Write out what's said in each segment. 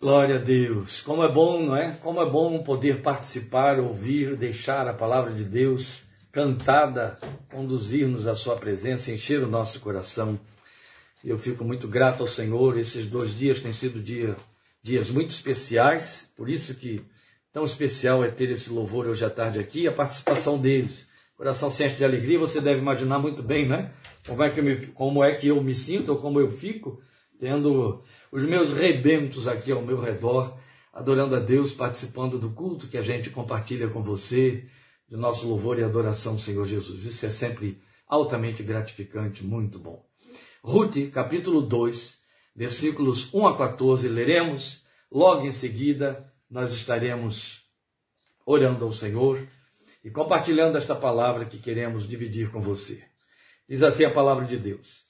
Glória a Deus. Como é bom, não é? Como é bom poder participar, ouvir, deixar a palavra de Deus cantada, conduzir-nos à sua presença, encher o nosso coração. Eu fico muito grato ao Senhor. Esses dois dias têm sido dia, dias muito especiais, por isso que tão especial é ter esse louvor hoje à tarde aqui e a participação deles. Coração sempre de alegria, você deve imaginar muito bem, né? Como é que eu me, como é que eu me sinto ou como eu fico tendo os meus rebentos aqui ao meu redor, adorando a Deus, participando do culto que a gente compartilha com você, de nosso louvor e adoração Senhor Jesus. Isso é sempre altamente gratificante, muito bom. Ruth, capítulo 2, versículos 1 a 14, leremos. Logo em seguida, nós estaremos orando ao Senhor e compartilhando esta palavra que queremos dividir com você. Diz assim a palavra de Deus.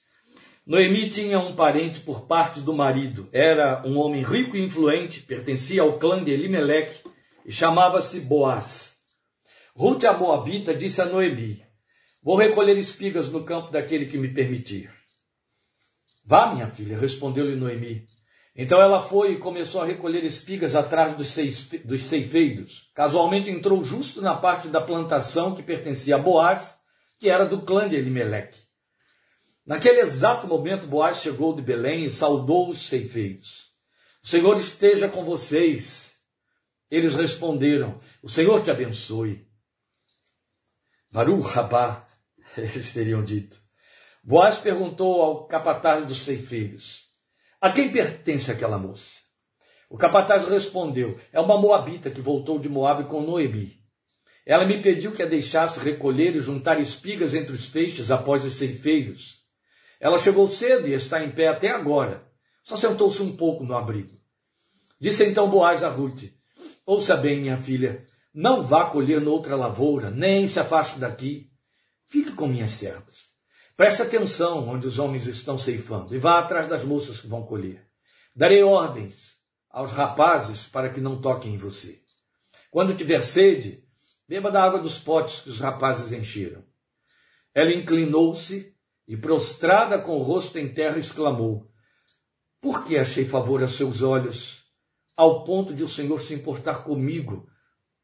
Noemi tinha um parente por parte do marido. Era um homem rico e influente, pertencia ao clã de Elimelech e chamava-se Boaz. Ruth a Moabita disse a Noemi: Vou recolher espigas no campo daquele que me permitir. Vá, minha filha, respondeu-lhe Noemi. Então ela foi e começou a recolher espigas atrás dos, dos ceifeiros. Casualmente entrou justo na parte da plantação que pertencia a Boaz, que era do clã de Elimelech. Naquele exato momento, Boaz chegou de Belém e saudou os ceifeiros. O Senhor esteja com vocês. Eles responderam: O Senhor te abençoe. Baruch Rabá, eles teriam dito. Boaz perguntou ao capataz dos ceifeiros: A quem pertence aquela moça? O capataz respondeu: É uma moabita que voltou de Moabe com Noemi. Ela me pediu que a deixasse recolher e juntar espigas entre os feixes após os ceifeiros. Ela chegou cedo e está em pé até agora. Só sentou-se um pouco no abrigo. Disse então Boaz a Ruth: Ouça bem, minha filha, não vá colher noutra lavoura, nem se afaste daqui. Fique com minhas servas. Preste atenção onde os homens estão ceifando e vá atrás das moças que vão colher. Darei ordens aos rapazes para que não toquem em você. Quando tiver sede, beba da água dos potes que os rapazes encheram. Ela inclinou-se e prostrada com o rosto em terra exclamou: Por que achei favor a seus olhos, ao ponto de o Senhor se importar comigo,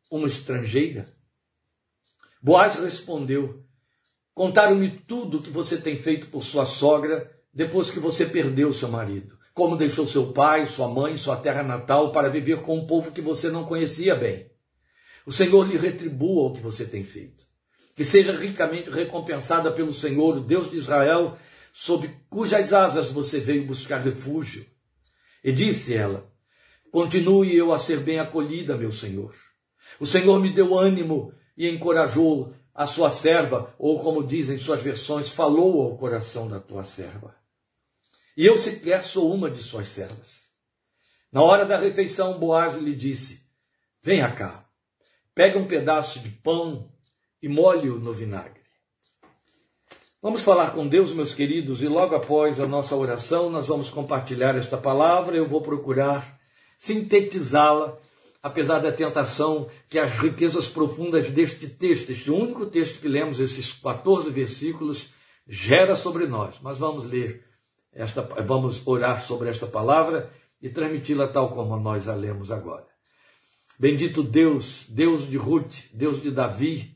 uma estrangeira? Boaz respondeu: Contaram-me tudo o que você tem feito por sua sogra depois que você perdeu seu marido. Como deixou seu pai, sua mãe, sua terra natal para viver com um povo que você não conhecia bem. O Senhor lhe retribua o que você tem feito que seja ricamente recompensada pelo Senhor, o Deus de Israel, sob cujas asas você veio buscar refúgio. E disse ela: Continue eu a ser bem acolhida, meu Senhor. O Senhor me deu ânimo e encorajou a sua serva, ou como dizem suas versões, falou ao coração da tua serva. E eu sequer sou uma de suas servas. Na hora da refeição, Boaz lhe disse: Venha cá, pega um pedaço de pão e molhe-o no vinagre. Vamos falar com Deus, meus queridos, e logo após a nossa oração, nós vamos compartilhar esta palavra. Eu vou procurar sintetizá-la, apesar da tentação que as riquezas profundas deste texto, este único texto que lemos, esses 14 versículos, gera sobre nós. Mas vamos ler esta, vamos orar sobre esta palavra e transmiti-la tal como nós a lemos agora. Bendito Deus, Deus de Ruth, Deus de Davi,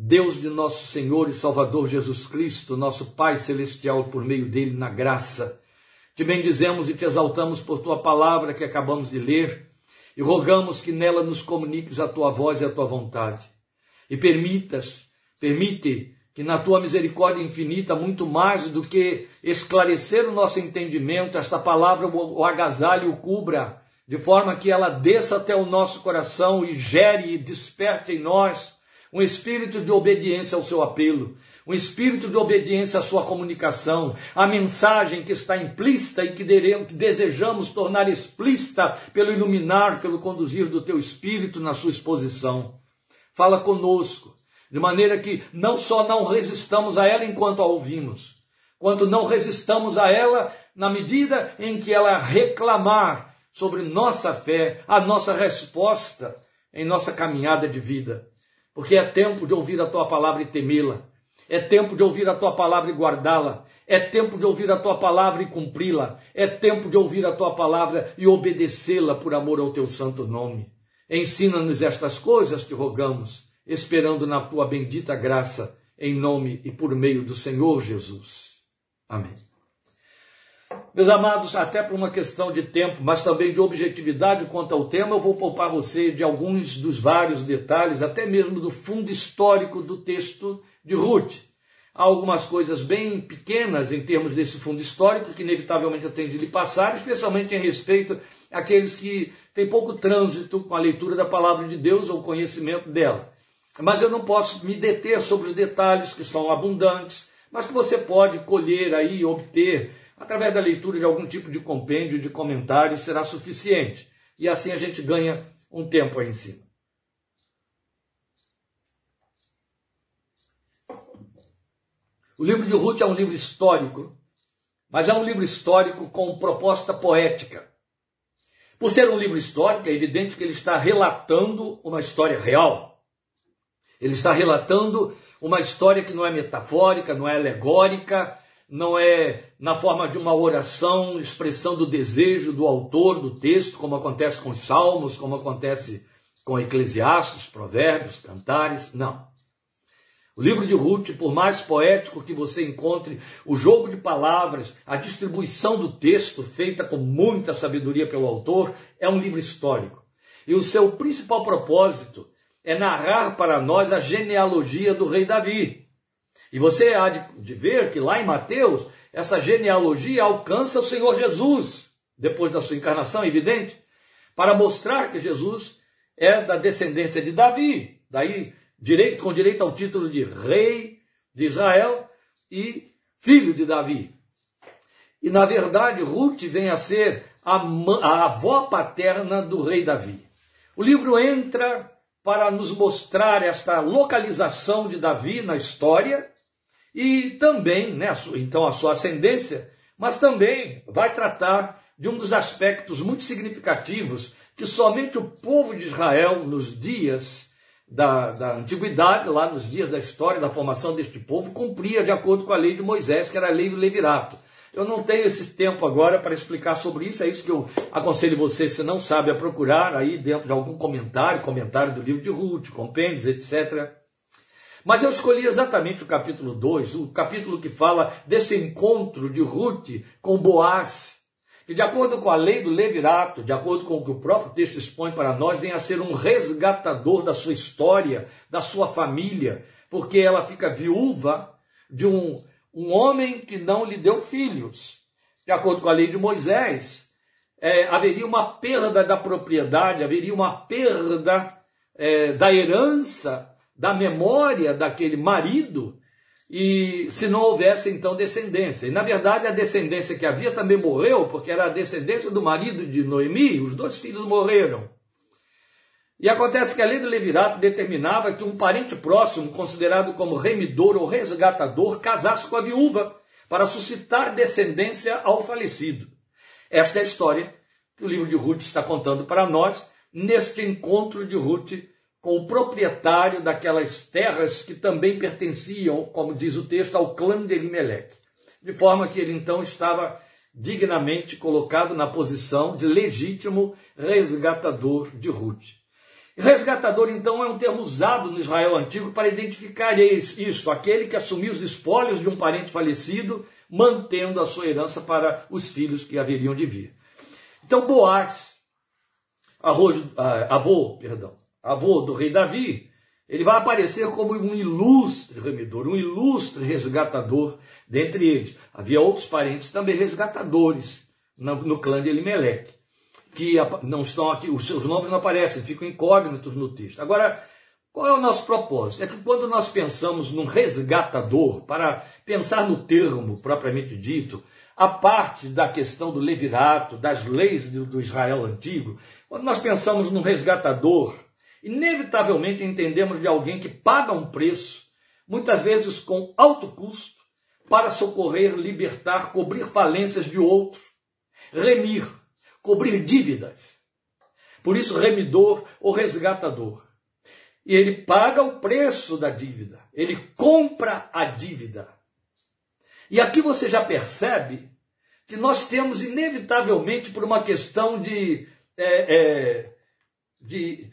Deus de nosso Senhor e Salvador Jesus Cristo, nosso Pai Celestial, por meio dele na graça. Te bendizemos e te exaltamos por tua palavra que acabamos de ler e rogamos que nela nos comuniques a tua voz e a tua vontade. E permitas, permite que na tua misericórdia infinita, muito mais do que esclarecer o nosso entendimento, esta palavra o agasalhe o cubra, de forma que ela desça até o nosso coração e gere e desperte em nós um espírito de obediência ao seu apelo, um espírito de obediência à sua comunicação, a mensagem que está implícita e que desejamos tornar explícita pelo iluminar, pelo conduzir do teu espírito na sua exposição. Fala conosco, de maneira que não só não resistamos a ela enquanto a ouvimos, quanto não resistamos a ela na medida em que ela reclamar sobre nossa fé, a nossa resposta em nossa caminhada de vida porque é tempo de ouvir a tua palavra e temê-la. É tempo de ouvir a tua palavra e guardá-la. É tempo de ouvir a tua palavra e cumpri-la. É tempo de ouvir a tua palavra e obedecê-la por amor ao teu santo nome. Ensina-nos estas coisas que rogamos, esperando na tua bendita graça, em nome e por meio do Senhor Jesus. Amém. Meus amados, até por uma questão de tempo, mas também de objetividade quanto ao tema, eu vou poupar você de alguns dos vários detalhes, até mesmo do fundo histórico do texto de Ruth. Há algumas coisas bem pequenas em termos desse fundo histórico que inevitavelmente eu tenho de lhe passar, especialmente em respeito àqueles que têm pouco trânsito com a leitura da palavra de Deus ou conhecimento dela. Mas eu não posso me deter sobre os detalhes que são abundantes, mas que você pode colher aí, obter através da leitura de algum tipo de compêndio, de comentário, será suficiente. E assim a gente ganha um tempo aí em cima. O livro de Ruth é um livro histórico, mas é um livro histórico com proposta poética. Por ser um livro histórico, é evidente que ele está relatando uma história real. Ele está relatando uma história que não é metafórica, não é alegórica, não é na forma de uma oração, expressão do desejo do autor do texto, como acontece com os Salmos, como acontece com Eclesiastes, Provérbios, Cantares. Não. O livro de Ruth, por mais poético que você encontre, o jogo de palavras, a distribuição do texto, feita com muita sabedoria pelo autor, é um livro histórico. E o seu principal propósito é narrar para nós a genealogia do rei Davi. E você há de ver que lá em Mateus, essa genealogia alcança o Senhor Jesus, depois da sua encarnação, evidente, para mostrar que Jesus é da descendência de Davi. Daí direito, com direito ao título de rei de Israel e filho de Davi. E na verdade, Ruth vem a ser a, a avó paterna do rei Davi. O livro entra para nos mostrar esta localização de Davi na história e também, né, então, a sua ascendência, mas também vai tratar de um dos aspectos muito significativos que somente o povo de Israel, nos dias da, da antiguidade, lá nos dias da história da formação deste povo, cumpria de acordo com a lei de Moisés, que era a lei do levirato. Eu não tenho esse tempo agora para explicar sobre isso, é isso que eu aconselho você, se não sabe, a procurar aí dentro de algum comentário, comentário do livro de Ruth, compêndios, etc. Mas eu escolhi exatamente o capítulo 2, o capítulo que fala desse encontro de Ruth com Boaz, que, de acordo com a lei do Levirato, de acordo com o que o próprio texto expõe para nós, vem a ser um resgatador da sua história, da sua família, porque ela fica viúva de um, um homem que não lhe deu filhos. De acordo com a lei de Moisés, é, haveria uma perda da propriedade, haveria uma perda é, da herança, da memória daquele marido e se não houvesse então descendência. E na verdade a descendência que havia também morreu, porque era a descendência do marido de Noemi, os dois filhos morreram. E acontece que a lei do Levirato determinava que um parente próximo, considerado como remidor ou resgatador, casasse com a viúva para suscitar descendência ao falecido. Esta é a história que o livro de Ruth está contando para nós neste encontro de Ruth com o proprietário daquelas terras que também pertenciam, como diz o texto, ao clã de Elimelech. De forma que ele então estava dignamente colocado na posição de legítimo resgatador de Ruth. Resgatador, então, é um termo usado no Israel antigo para identificar isto, aquele que assumiu os espólios de um parente falecido, mantendo a sua herança para os filhos que haveriam de vir. Então, Boaz, ah, avô, perdão, avô do rei Davi, ele vai aparecer como um ilustre remidor, um ilustre resgatador dentre eles. Havia outros parentes também resgatadores no, clã de Elimelech, que não estão aqui, os seus nomes não aparecem, ficam incógnitos no texto. Agora, qual é o nosso propósito? É que quando nós pensamos num resgatador, para pensar no termo propriamente dito, a parte da questão do levirato, das leis do, Israel antigo, quando nós pensamos num resgatador, inevitavelmente entendemos de alguém que paga um preço, muitas vezes com alto custo, para socorrer, libertar, cobrir falências de outro, remir, cobrir dívidas. Por isso, remidor ou resgatador. e ele paga o preço da dívida, ele compra a dívida. E aqui você já percebe que nós temos, inevitavelmente, por uma questão de, é, é, de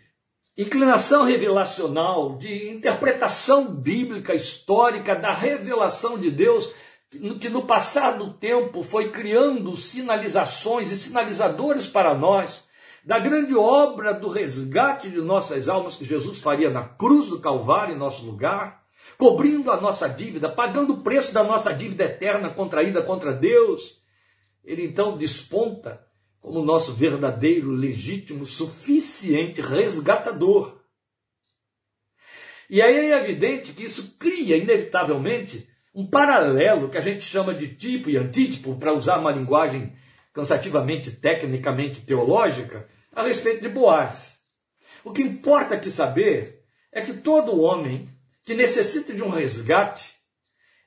inclinação revelacional, de interpretação bíblica, histórica da revelação de Deus, que no passar do tempo foi criando sinalizações e sinalizadores para nós da grande obra do resgate de nossas almas que Jesus faria na cruz do Calvário em nosso lugar, cobrindo a nossa dívida, pagando o preço da nossa dívida eterna contraída contra Deus. Ele então desponta como nosso verdadeiro, legítimo, suficiente resgatador. E aí é evidente que isso cria, inevitavelmente, um paralelo que a gente chama de tipo e antítipo, para usar uma linguagem cansativamente tecnicamente teológica, a respeito de Boaz. O que importa aqui saber é que todo homem que necessita de um resgate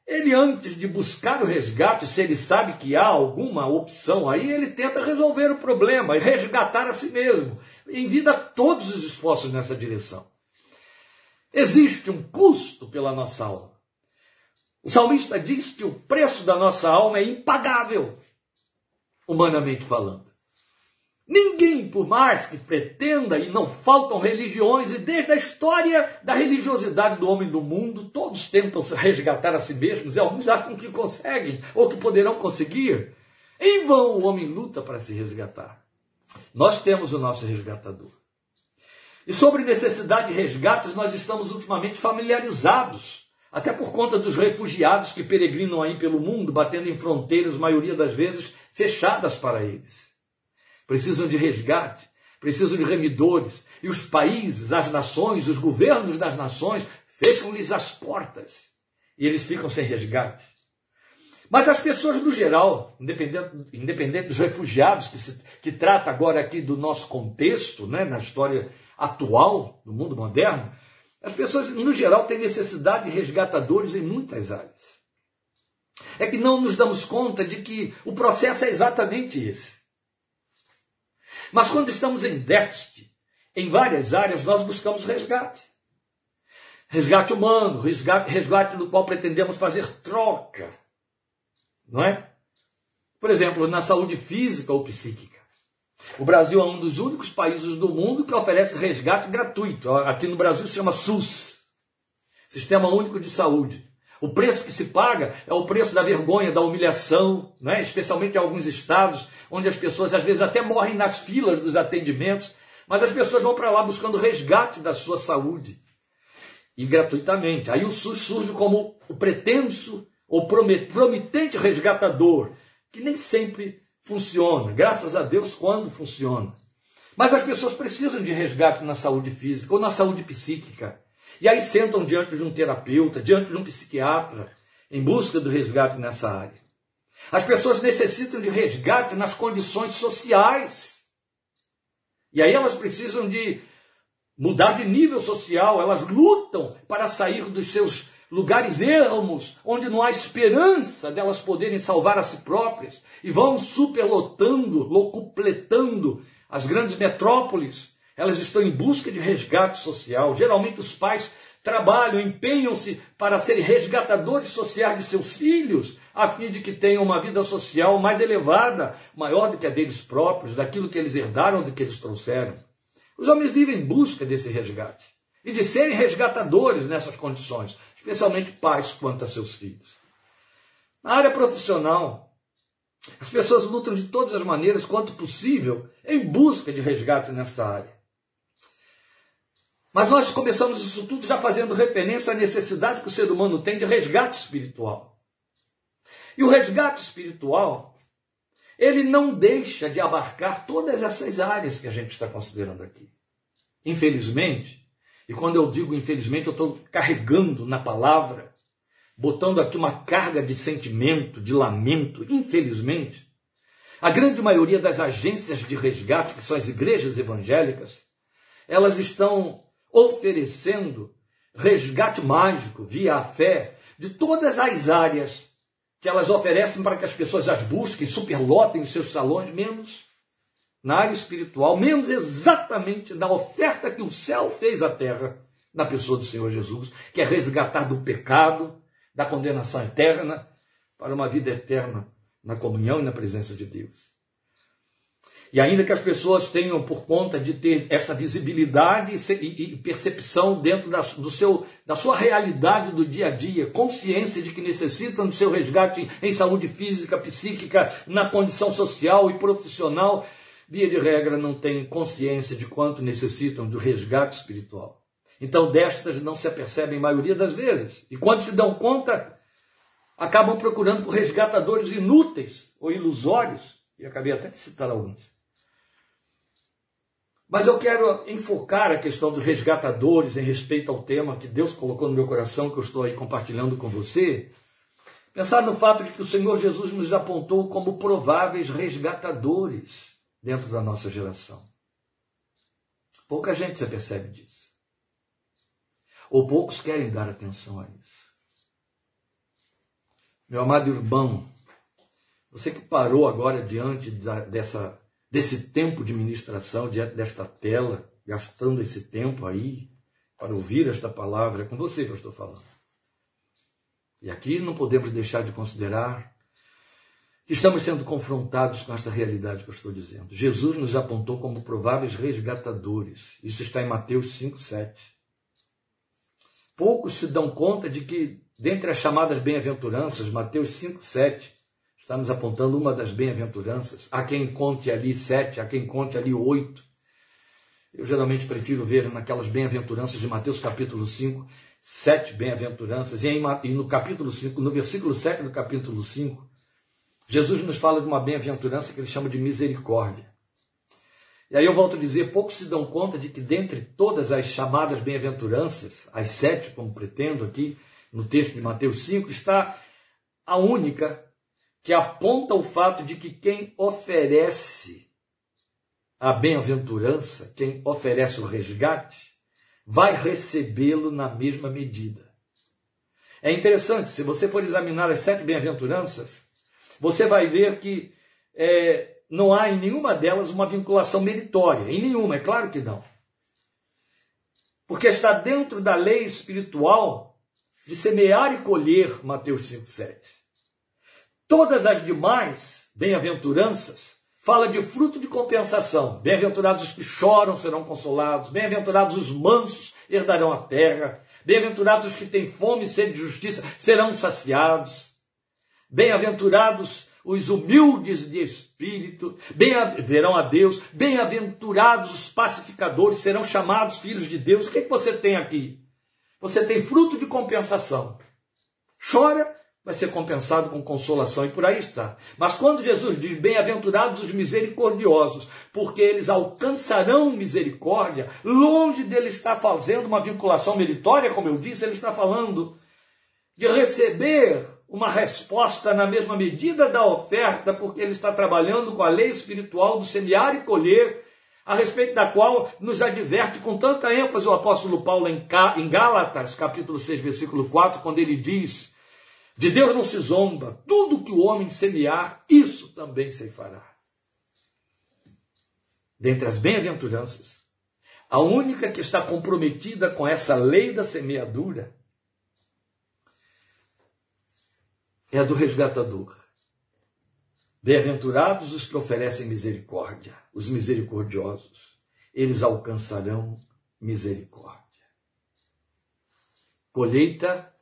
ele, antes de buscar o resgate, se ele sabe que há alguma opção aí, ele tenta resolver o problema e resgatar a si mesmo. Envida todos os esforços nessa direção. Existe um custo pela nossa alma. O salmista diz que o preço da nossa alma é impagável, humanamente falando. Ninguém, por mais que pretenda, e não faltam religiões, e desde a história da religiosidade do homem do mundo, todos tentam resgatar a si mesmos, e alguns acham que conseguem, ou que poderão conseguir. Em vão o homem luta para se resgatar. Nós temos o nosso resgatador. E sobre necessidade de resgates, nós estamos ultimamente familiarizados, até por conta dos refugiados que peregrinam aí pelo mundo, batendo em fronteiras, maioria das vezes, fechadas para eles precisam de resgate, precisam de remidores. E os países, as nações, os governos das nações fecham-lhes as portas e eles ficam sem resgate. Mas as pessoas no geral, independente, independente dos refugiados, que, se, que trata agora aqui do nosso contexto, né, na história atual, do mundo moderno, as pessoas no geral têm necessidade de resgatadores em muitas áreas. É que não nos damos conta de que o processo é exatamente esse. Mas quando estamos em déficit em várias áreas, nós buscamos resgate. Resgate humano, resgate, resgate no qual pretendemos fazer troca. Não é? Por exemplo, na saúde física ou psíquica. O Brasil é um dos únicos países do mundo que oferece resgate gratuito. Aqui no Brasil se chama SUS Sistema Único de Saúde. O preço que se paga é o preço da vergonha, da humilhação, né? especialmente em alguns estados, onde as pessoas às vezes até morrem nas filas dos atendimentos, mas as pessoas vão para lá buscando resgate da sua saúde. E gratuitamente. Aí o SUS surge como o pretenso ou prometente resgatador, que nem sempre funciona. Graças a Deus, quando funciona. Mas as pessoas precisam de resgate na saúde física ou na saúde psíquica. E aí sentam diante de um terapeuta, diante de um psiquiatra, em busca do resgate nessa área. As pessoas necessitam de resgate nas condições sociais. E aí elas precisam de mudar de nível social, elas lutam para sair dos seus lugares ermos, onde não há esperança delas poderem salvar a si próprias, e vão superlotando, locupletando as grandes metrópoles, elas estão em busca de resgate social. Geralmente os pais trabalham, empenham-se para serem resgatadores sociais de seus filhos, a fim de que tenham uma vida social mais elevada, maior do que a deles próprios, daquilo que eles herdaram, do que eles trouxeram. Os homens vivem em busca desse resgate e de serem resgatadores nessas condições, especialmente pais quanto a seus filhos. Na área profissional, as pessoas lutam de todas as maneiras quanto possível em busca de resgate nessa área. Mas nós começamos isso tudo já fazendo referência à necessidade que o ser humano tem de resgate espiritual. E o resgate espiritual, ele não deixa de abarcar todas essas áreas que a gente está considerando aqui. Infelizmente, e quando eu digo infelizmente, eu estou carregando na palavra, botando aqui uma carga de sentimento, de lamento, infelizmente, a grande maioria das agências de resgate, que são as igrejas evangélicas, elas estão oferecendo resgate mágico via a fé de todas as áreas que elas oferecem para que as pessoas as busquem, superlotem os seus salões, menos na área espiritual, menos exatamente na oferta que o céu fez à terra, na pessoa do Senhor Jesus, que é resgatar do pecado, da condenação eterna, para uma vida eterna na comunhão e na presença de Deus. E ainda que as pessoas tenham, por conta de ter essa visibilidade e percepção dentro da, do seu, da sua realidade do dia a dia, consciência de que necessitam do seu resgate em saúde física, psíquica, na condição social e profissional, via de regra não têm consciência de quanto necessitam do resgate espiritual. Então, destas não se apercebem a maioria das vezes. E quando se dão conta, acabam procurando por resgatadores inúteis ou ilusórios. E acabei até de citar alguns. Mas eu quero enfocar a questão dos resgatadores em respeito ao tema que Deus colocou no meu coração, que eu estou aí compartilhando com você. Pensar no fato de que o Senhor Jesus nos apontou como prováveis resgatadores dentro da nossa geração. Pouca gente se percebe disso. Ou poucos querem dar atenção a isso. Meu amado irmão, você que parou agora diante dessa desse tempo de ministração, diante desta tela, gastando esse tempo aí para ouvir esta palavra, é com você que eu estou falando. E aqui não podemos deixar de considerar estamos sendo confrontados com esta realidade que eu estou dizendo. Jesus nos apontou como prováveis resgatadores. Isso está em Mateus 5, 7. Poucos se dão conta de que, dentre as chamadas bem-aventuranças, Mateus 5, 7, está nos apontando uma das bem-aventuranças. Há quem conte ali sete, há quem conte ali oito. Eu geralmente prefiro ver naquelas bem-aventuranças de Mateus capítulo 5, sete bem-aventuranças. E, no capítulo 5, no versículo 7 do capítulo 5, Jesus nos fala de uma bem-aventurança que ele chama de misericórdia. E aí eu volto a dizer, poucos se dão conta de que dentre todas as chamadas bem-aventuranças, as sete, como pretendo aqui no texto de Mateus 5, está a única que aponta o fato de que quem oferece a bem-aventurança, quem oferece o resgate, vai recebê-lo na mesma medida. É interessante, se você for examinar as sete bem-aventuranças, você vai ver que é, não há em nenhuma delas uma vinculação meritória. Em nenhuma, é claro que não. Porque está dentro da lei espiritual de semear e colher, Mateus 5,7. Todas as demais bem-aventuranças fala de fruto de compensação. Bem-aventurados os que choram serão consolados. Bem-aventurados os mansos herdarão a terra. Bem-aventurados os que têm fome e sede de justiça serão saciados. Bem-aventurados os humildes de espírito, bem verão a Deus. Bem-aventurados os pacificadores serão chamados filhos de Deus. O que, é que você tem aqui? Você tem fruto de compensação. Chora vai ser compensado com consolação e por aí está. Mas quando Jesus diz: Bem-aventurados os misericordiosos, porque eles alcançarão misericórdia, longe dele estar fazendo uma vinculação meritória, como eu disse, ele está falando de receber uma resposta na mesma medida da oferta, porque ele está trabalhando com a lei espiritual do semear e colher, a respeito da qual nos adverte com tanta ênfase o apóstolo Paulo em Gálatas, capítulo 6, versículo 4, quando ele diz de Deus não se zomba. Tudo que o homem semear, isso também se fará. Dentre as bem-aventuranças, a única que está comprometida com essa lei da semeadura é a do resgatador. Bem-aventurados os que oferecem misericórdia, os misericordiosos, eles alcançarão misericórdia. Colheita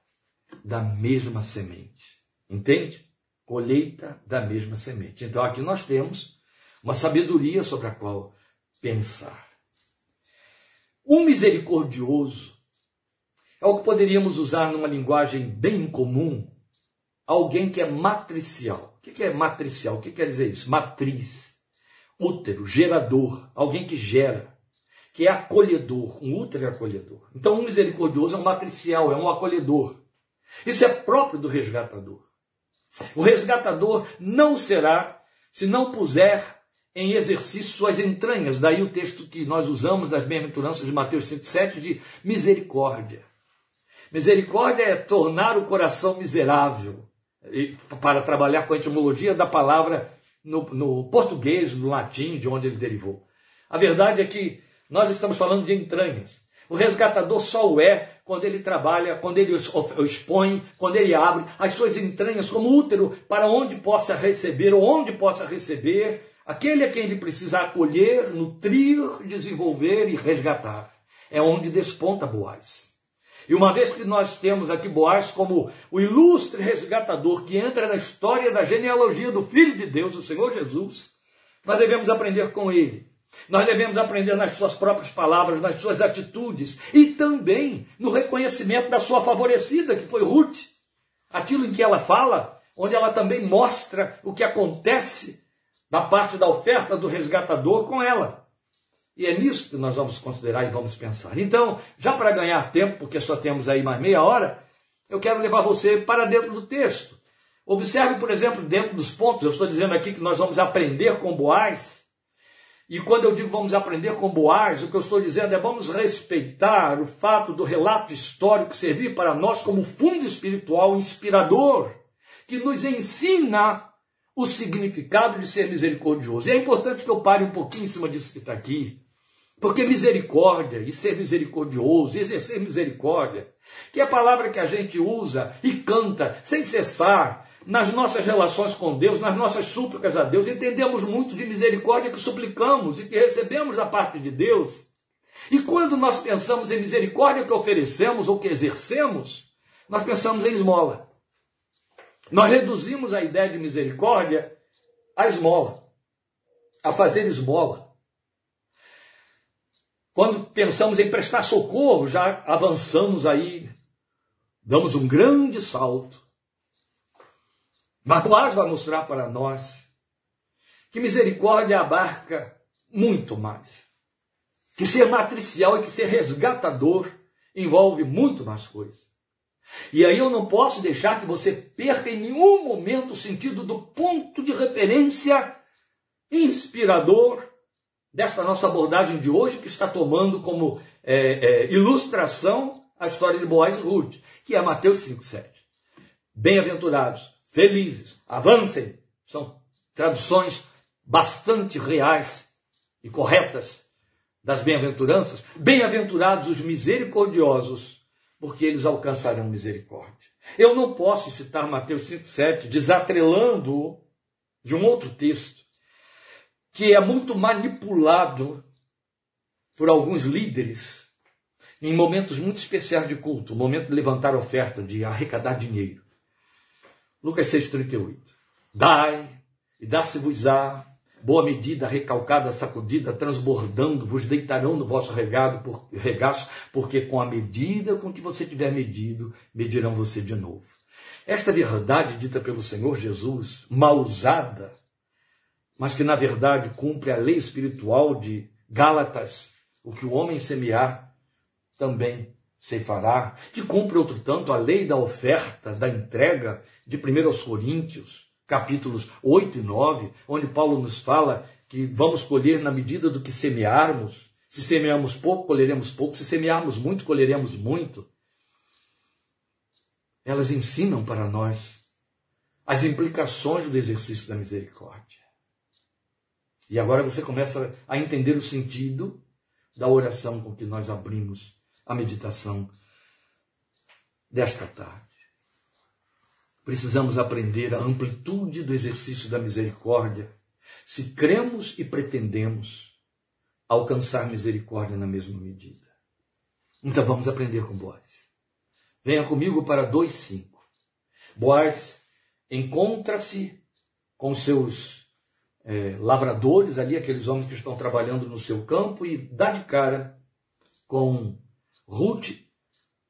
da mesma semente. Entende? Colheita da mesma semente. Então aqui nós temos uma sabedoria sobre a qual pensar. Um misericordioso é o que poderíamos usar numa linguagem bem comum, alguém que é matricial. O que é matricial? O que quer dizer isso? Matriz, útero, gerador, alguém que gera, que é acolhedor, um útero é acolhedor. Então, um misericordioso é um matricial, é um acolhedor. Isso é próprio do resgatador. O resgatador não será se não puser em exercício suas entranhas. Daí o texto que nós usamos das bem-aventuranças de Mateus 5,7 de misericórdia. Misericórdia é tornar o coração miserável. Para trabalhar com a etimologia da palavra no, no português, no latim, de onde ele derivou. A verdade é que nós estamos falando de entranhas. O resgatador só o é quando ele trabalha, quando ele expõe, quando ele abre as suas entranhas como útero para onde possa receber ou onde possa receber aquele a quem ele precisa acolher, nutrir, desenvolver e resgatar. É onde desponta Boaz. E uma vez que nós temos aqui Boaz como o ilustre resgatador que entra na história da genealogia do Filho de Deus, o Senhor Jesus, nós devemos aprender com ele. Nós devemos aprender nas suas próprias palavras, nas suas atitudes e também no reconhecimento da sua favorecida, que foi Ruth. Aquilo em que ela fala, onde ela também mostra o que acontece da parte da oferta do resgatador com ela. E é nisso que nós vamos considerar e vamos pensar. Então, já para ganhar tempo, porque só temos aí mais meia hora, eu quero levar você para dentro do texto. Observe, por exemplo, dentro dos pontos, eu estou dizendo aqui que nós vamos aprender com Boaz. E quando eu digo vamos aprender com Boaz, o que eu estou dizendo é vamos respeitar o fato do relato histórico servir para nós como fundo espiritual inspirador, que nos ensina o significado de ser misericordioso. E é importante que eu pare um pouquinho em cima disso que está aqui. Porque misericórdia e ser misericordioso, exercer misericórdia, que é a palavra que a gente usa e canta sem cessar nas nossas relações com Deus, nas nossas súplicas a Deus, entendemos muito de misericórdia que suplicamos e que recebemos da parte de Deus. E quando nós pensamos em misericórdia que oferecemos ou que exercemos, nós pensamos em esmola. Nós reduzimos a ideia de misericórdia à esmola, a fazer esmola. Quando pensamos em prestar socorro, já avançamos aí, damos um grande salto. Boaz vai mostrar para nós que misericórdia abarca muito mais. Que ser matricial e que ser resgatador envolve muito mais coisas. E aí eu não posso deixar que você perca em nenhum momento o sentido do ponto de referência inspirador desta nossa abordagem de hoje, que está tomando como é, é, ilustração a história de Boaz e Ruth, que é Mateus 5,7. Bem-aventurados, felizes, avancem. São traduções bastante reais e corretas das bem-aventuranças. Bem-aventurados os misericordiosos, porque eles alcançarão misericórdia. Eu não posso citar Mateus 5,7 desatrelando de um outro texto que é muito manipulado por alguns líderes em momentos muito especiais de culto, o momento de levantar oferta, de arrecadar dinheiro. Lucas 6,38. Dai, e dar-se-vos-á, boa medida, recalcada, sacudida, transbordando, vos deitarão no vosso regado por, regaço, porque com a medida com que você tiver medido, medirão você de novo. Esta verdade dita pelo Senhor Jesus, mal usada, mas que na verdade cumpre a lei espiritual de Gálatas, o que o homem semear também ceifará, que cumpre outro tanto a lei da oferta, da entrega de 1 Coríntios, capítulos 8 e 9, onde Paulo nos fala que vamos colher na medida do que semearmos. Se semearmos pouco, colheremos pouco, se semearmos muito, colheremos muito. Elas ensinam para nós as implicações do exercício da misericórdia. E agora você começa a entender o sentido da oração com que nós abrimos a meditação desta tarde. Precisamos aprender a amplitude do exercício da misericórdia se cremos e pretendemos alcançar misericórdia na mesma medida. Então vamos aprender com Boaz. Venha comigo para 2,5. Boaz encontra-se com seus é, lavradores ali, aqueles homens que estão trabalhando no seu campo, e dá de cara com Ruth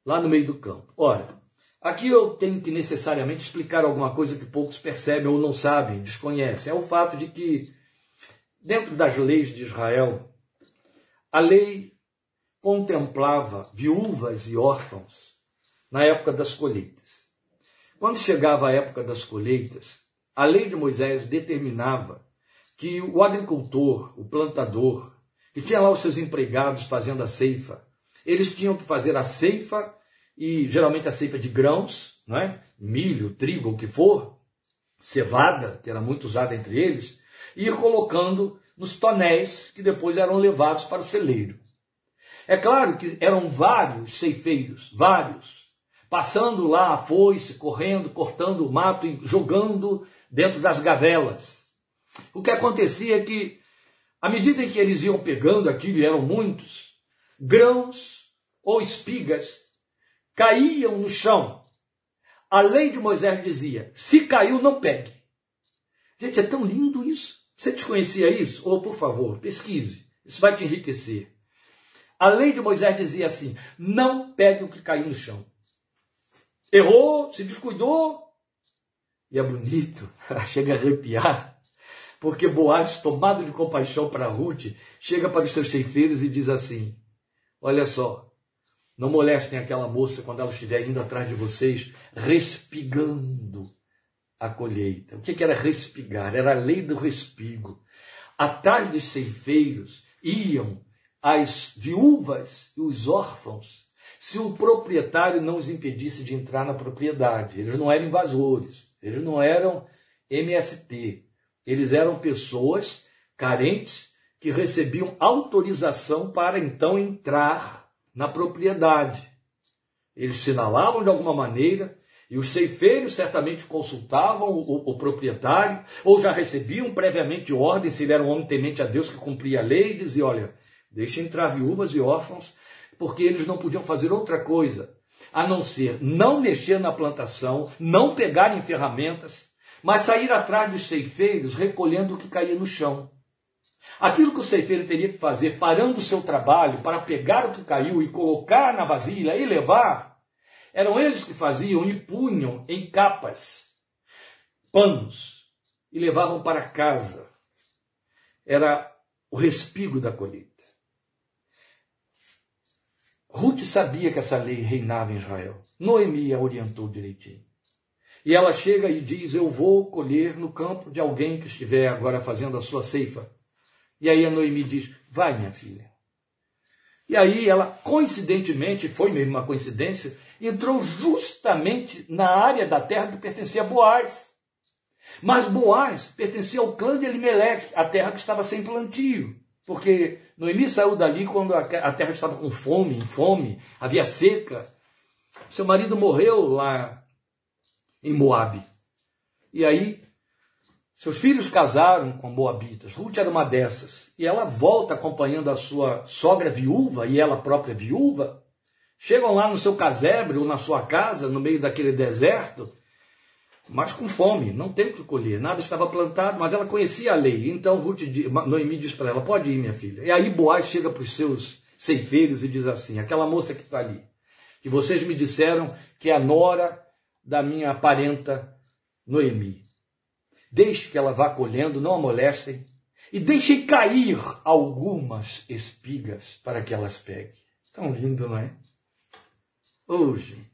lá no meio do campo. Ora, aqui eu tenho que necessariamente explicar alguma coisa que poucos percebem ou não sabem, desconhecem. É o fato de que, dentro das leis de Israel, a lei contemplava viúvas e órfãos na época das colheitas. Quando chegava a época das colheitas, a lei de Moisés determinava que o agricultor, o plantador, que tinha lá os seus empregados fazendo a ceifa, eles tinham que fazer a ceifa e geralmente a ceifa de grãos, não é? milho, trigo, o que for, cevada, que era muito usada entre eles, e ir colocando nos tonéis que depois eram levados para o celeiro. É claro que eram vários ceifeiros, vários, passando lá a foice, correndo, cortando o mato e jogando dentro das gavelas. O que acontecia é que, à medida que eles iam pegando aquilo, e eram muitos, grãos ou espigas caíam no chão. A lei de Moisés dizia: se caiu, não pegue. Gente, é tão lindo isso. Você desconhecia isso? Ou, por favor, pesquise. Isso vai te enriquecer. A lei de Moisés dizia assim: não pegue o que caiu no chão. Errou, se descuidou. E é bonito, chega a arrepiar, porque Boaz, tomado de compaixão para Ruth, chega para os seus ceifeiros e diz assim: Olha só, não molestem aquela moça quando ela estiver indo atrás de vocês, respigando a colheita. O que era respigar? Era a lei do respigo. Atrás dos ceifeiros iam as viúvas e os órfãos, se o proprietário não os impedisse de entrar na propriedade. Eles não eram invasores, eles não eram MST, eles eram pessoas carentes que recebiam autorização para então entrar na propriedade. Eles sinalavam de alguma maneira e os ceifeiros certamente consultavam o, o, proprietário, ou já recebiam previamente ordem, se ele era um homem temente a Deus que cumpria a lei, e dizia: olha, deixe entrar viúvas e órfãos, porque eles não podiam fazer outra coisa a não ser não mexer na plantação, não pegarem ferramentas, mas sair atrás dos ceifeiros recolhendo o que caía no chão. Aquilo que o ceifeiro teria que fazer, parando o seu trabalho para pegar o que caiu e colocar na vasilha e levar, eram eles que faziam e punham em capas panos e levavam para casa. Era o respigo da colheita. Ruth sabia que essa lei reinava em Israel. Noemi a orientou direitinho. E ela chega e diz: Eu vou colher no campo de alguém que estiver agora fazendo a sua ceifa. E aí a Noemi diz: Vai, minha filha. E aí ela, coincidentemente, foi mesmo uma coincidência, entrou justamente na área da terra que pertencia a Boaz. Mas Boaz pertencia ao clã de Elimelech, a terra que estava sem plantio. Porque Noemi saiu dali quando a terra estava com fome, fome, havia seca. Seu marido morreu lá em Moabe. E aí, seus filhos casaram com moabitas. Ruth era uma dessas. E ela volta acompanhando a sua sogra viúva e ela própria viúva Chegam lá no seu casebre ou na sua casa, no meio daquele deserto, mas com fome, não tem o que colher, nada estava plantado, mas ela conhecia a lei. Então Ruth, Noemi diz para ela: Pode ir, minha filha. E aí Boaz chega para os seus ceifeiros e diz assim: Aquela moça que está ali, que vocês me disseram que é a nora da minha parenta Noemi. Deixe que ela vá colhendo, não a molestem, e deixem cair algumas espigas para que elas peguem. Tão lindo, não é? Oh, gente,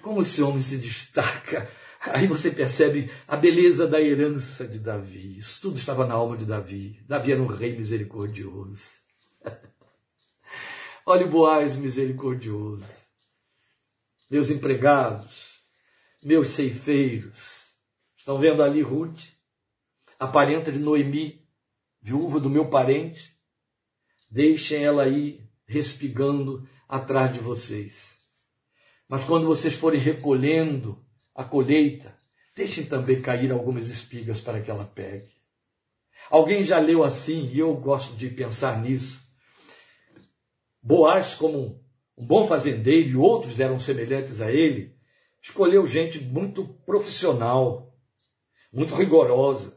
como esse homem se destaca. Aí você percebe a beleza da herança de Davi. Isso tudo estava na alma de Davi. Davi era um rei misericordioso. Olha o Boaz misericordioso. Meus empregados, meus ceifeiros. Estão vendo ali Ruth, a parenta de Noemi, viúva do meu parente? Deixem ela aí respigando atrás de vocês. Mas quando vocês forem recolhendo a colheita, deixem também cair algumas espigas para que ela pegue. Alguém já leu assim, e eu gosto de pensar nisso. Boaz, como um bom fazendeiro, e outros eram semelhantes a ele, escolheu gente muito profissional, muito rigorosa,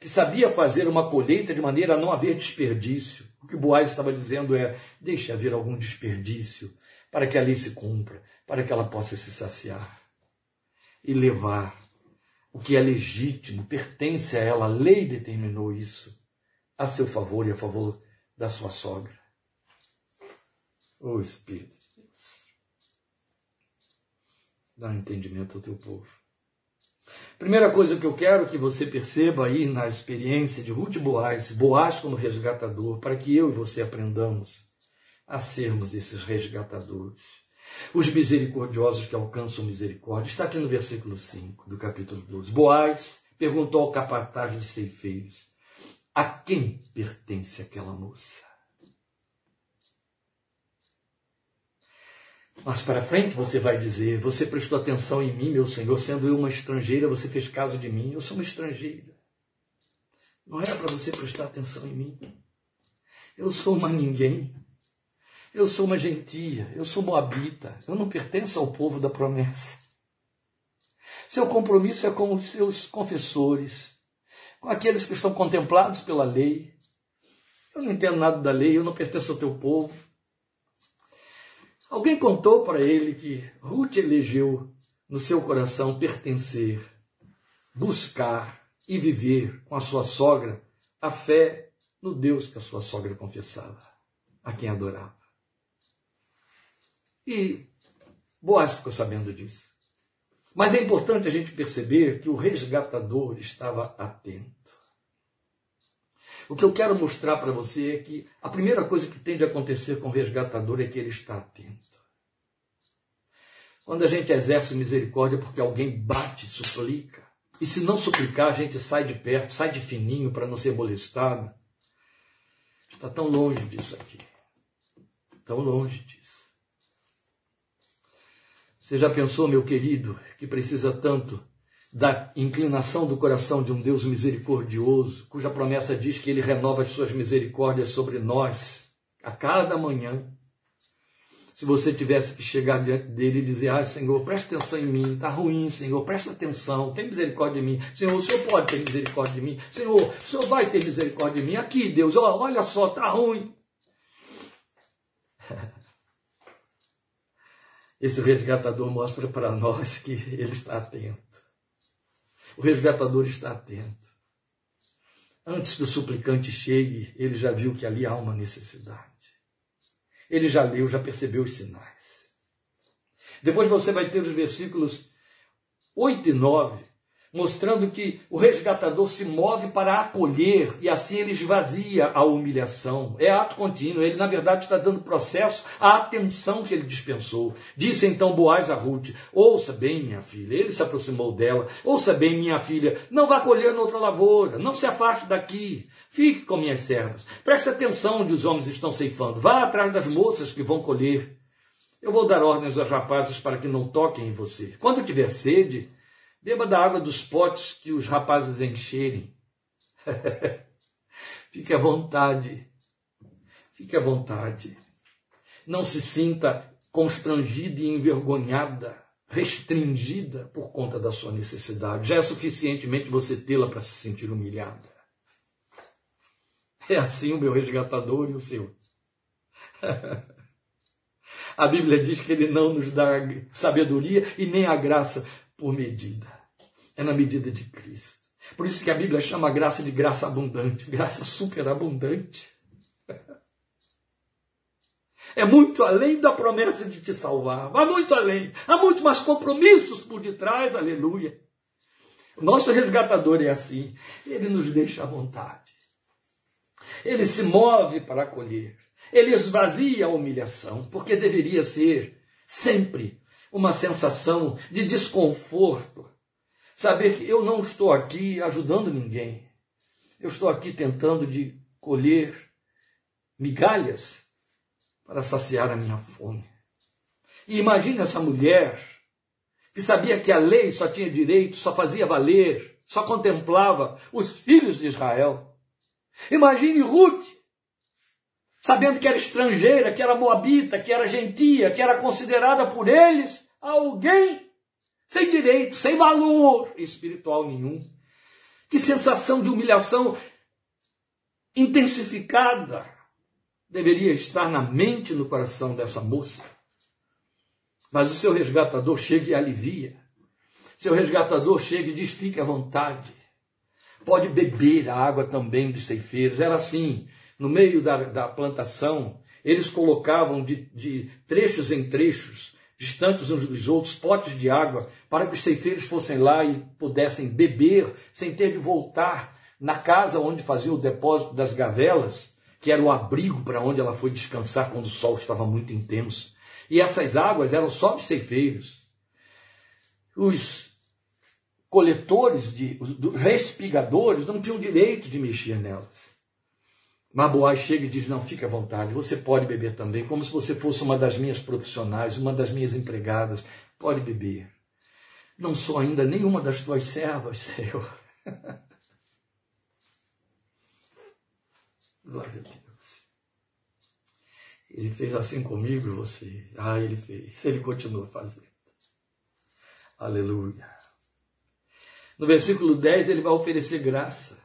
que sabia fazer uma colheita de maneira a não haver desperdício. O que Boaz estava dizendo é: deixe haver algum desperdício para que a lei se cumpra, para que ela possa se saciar e levar o que é legítimo, pertence a ela, a lei determinou isso a seu favor e a favor da sua sogra. Ô oh, Espírito dá entendimento ao teu povo. Primeira coisa que eu quero que você perceba aí na experiência de Ruth Boaz, Boaz como resgatador, para que eu e você aprendamos a sermos esses resgatadores os misericordiosos que alcançam misericórdia. Está aqui no versículo 5 do capítulo 12. Boaz perguntou ao capataz dos ceifeiros: A quem pertence aquela moça? Mas para frente você vai dizer: Você prestou atenção em mim, meu Senhor, sendo eu uma estrangeira, você fez caso de mim. Eu sou uma estrangeira. Não era para você prestar atenção em mim. Eu sou uma ninguém. Eu sou uma gentia. Eu sou moabita. Eu não pertenço ao povo da promessa. Seu compromisso é com os seus confessores, com aqueles que estão contemplados pela lei. Eu não entendo nada da lei, eu não pertenço ao teu povo. Alguém contou para ele que Ruth elegeu no seu coração pertencer, buscar e viver com a sua sogra a fé no Deus que a sua sogra confessava, a quem adorava. E Boaz ficou sabendo disso. Mas é importante a gente perceber que o resgatador estava atento. O que eu quero mostrar para você é que a primeira coisa que tem de acontecer com o resgatador é que ele está atento. Quando a gente exerce misericórdia porque alguém bate, suplica. E se não suplicar, a gente sai de perto, sai de fininho para não ser molestado. Está tão longe disso aqui. Tão longe disso. Você já pensou, meu querido, que precisa tanto da inclinação do coração de um Deus misericordioso, cuja promessa diz que ele renova as suas misericórdias sobre nós a cada manhã? se você tivesse que chegar diante dele e dizer: Senhor, presta atenção em mim, está ruim, Senhor, presta atenção, tem misericórdia de mim. Senhor, o Senhor pode ter misericórdia de mim. Senhor, o Senhor vai ter misericórdia de mim. Aqui, Deus, olha só, está ruim. Esse resgatador mostra para nós que ele está atento. O resgatador está atento. Antes que o suplicante chegue, ele já viu que ali há uma necessidade. Ele já leu, já percebeu os sinais. Depois você vai ter os versículos 8 e 9, mostrando que o resgatador se move para acolher e assim ele esvazia a humilhação. É ato contínuo, ele na verdade está dando processo à atenção que ele dispensou. Disse então Boaz a Ruth: Ouça bem, minha filha. Ele se aproximou dela: Ouça bem, minha filha, não vá colher noutra lavoura, não se afaste daqui. Fique com minhas servas. Preste atenção onde os homens estão ceifando. Vá atrás das moças que vão colher. Eu vou dar ordens aos rapazes para que não toquem em você. Quando tiver sede, beba da água dos potes que os rapazes encherem. Fique à vontade. Fique à vontade. Não se sinta constrangida e envergonhada, restringida por conta da sua necessidade. Já é suficientemente você tê-la para se sentir humilhada. É assim o meu resgatador e o seu. A Bíblia diz que ele não nos dá sabedoria e nem a graça por medida. É na medida de Cristo. Por isso que a Bíblia chama a graça de graça abundante, graça superabundante. É muito além da promessa de te salvar, vai muito além. Há muito mais compromissos por detrás, aleluia. O nosso resgatador é assim, ele nos deixa à vontade. Ele se move para acolher. Ele esvazia a humilhação, porque deveria ser sempre uma sensação de desconforto. Saber que eu não estou aqui ajudando ninguém. Eu estou aqui tentando de colher migalhas para saciar a minha fome. E imagine essa mulher que sabia que a lei só tinha direito, só fazia valer, só contemplava os filhos de Israel. Imagine Ruth, sabendo que era estrangeira, que era moabita, que era gentia, que era considerada por eles alguém sem direito, sem valor espiritual nenhum. Que sensação de humilhação intensificada deveria estar na mente e no coração dessa moça. Mas o seu resgatador chega e alivia. Seu resgatador chega e diz: fique à vontade pode beber a água também dos ceifeiros. Era assim, no meio da, da plantação, eles colocavam de, de trechos em trechos, distantes uns dos outros, potes de água, para que os ceifeiros fossem lá e pudessem beber, sem ter de voltar na casa onde faziam o depósito das gavelas, que era o abrigo para onde ela foi descansar quando o sol estava muito intenso. E essas águas eram só dos ceifeiros. Os coletores, de, respigadores, não tinham direito de mexer nelas. Mas Boaz chega e diz: Não, fique à vontade, você pode beber também, como se você fosse uma das minhas profissionais, uma das minhas empregadas. Pode beber. Não sou ainda nenhuma das tuas servas, Senhor. Glória a Deus. Ele fez assim comigo e você. Ah, ele fez. Ele continua fazendo. Aleluia. No versículo 10, ele vai oferecer graça.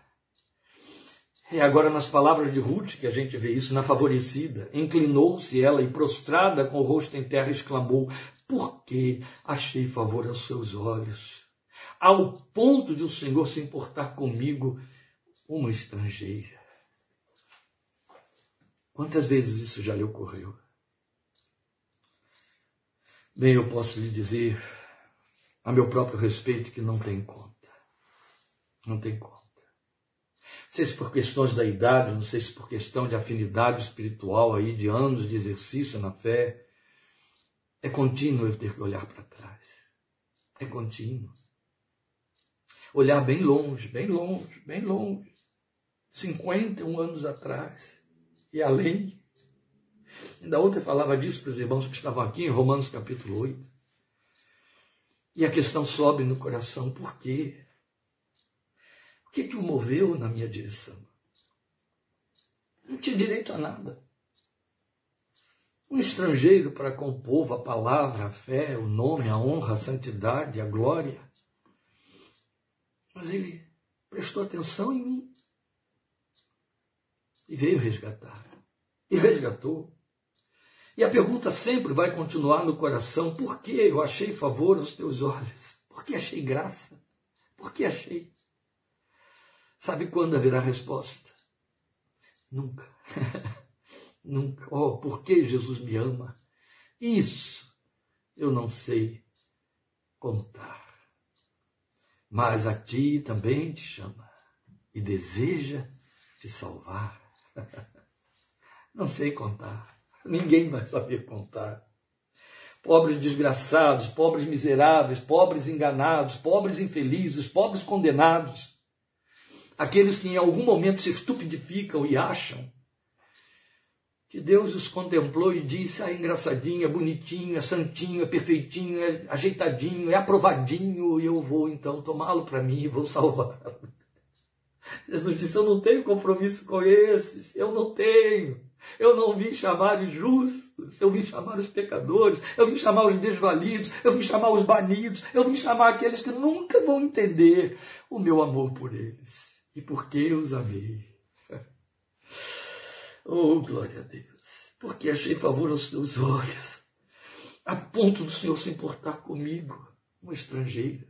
E agora, nas palavras de Ruth, que a gente vê isso, na favorecida, inclinou-se ela e, prostrada com o rosto em terra, exclamou: Por que achei favor aos seus olhos? Ao ponto de o Senhor se importar comigo, uma estrangeira. Quantas vezes isso já lhe ocorreu? Bem, eu posso lhe dizer, a meu próprio respeito, que não tem conta. Não tem conta. Sei se por questões da idade, não sei se por questão de afinidade espiritual aí, de anos de exercício na fé. É contínuo eu ter que olhar para trás. É contínuo. Olhar bem longe, bem longe, bem longe. 51 anos atrás. E além. Ainda ontem falava disso para os irmãos que estavam aqui em Romanos capítulo 8. E a questão sobe no coração, por quê? O que te moveu na minha direção? Não tinha direito a nada. Um estrangeiro para com o povo a palavra, a fé, o nome, a honra, a santidade, a glória. Mas ele prestou atenção em mim e veio resgatar. E resgatou. E a pergunta sempre vai continuar no coração: por que eu achei favor aos teus olhos? Por que achei graça? Por que achei? Sabe quando haverá resposta? Nunca. Nunca. Oh, por que Jesus me ama? Isso eu não sei contar. Mas a ti também te chama e deseja te salvar. Não sei contar. Ninguém vai saber contar. Pobres desgraçados, pobres miseráveis, pobres enganados, pobres infelizes, pobres condenados aqueles que em algum momento se estupidificam e acham que Deus os contemplou e disse: ah, é engraçadinho, é bonitinho, é santinho, é perfeitinho, é ajeitadinho, é aprovadinho, e eu vou então tomá-lo para mim e vou salvá-lo. Jesus disse: Eu não tenho compromisso com esses, eu não tenho. Eu não vim chamar os justos, eu vim chamar os pecadores, eu vim chamar os desvalidos, eu vim chamar os banidos, eu vim chamar aqueles que nunca vão entender o meu amor por eles e porque os amei. Oh, glória a Deus! Porque achei favor aos teus olhos, a ponto do Senhor se importar comigo, uma estrangeira.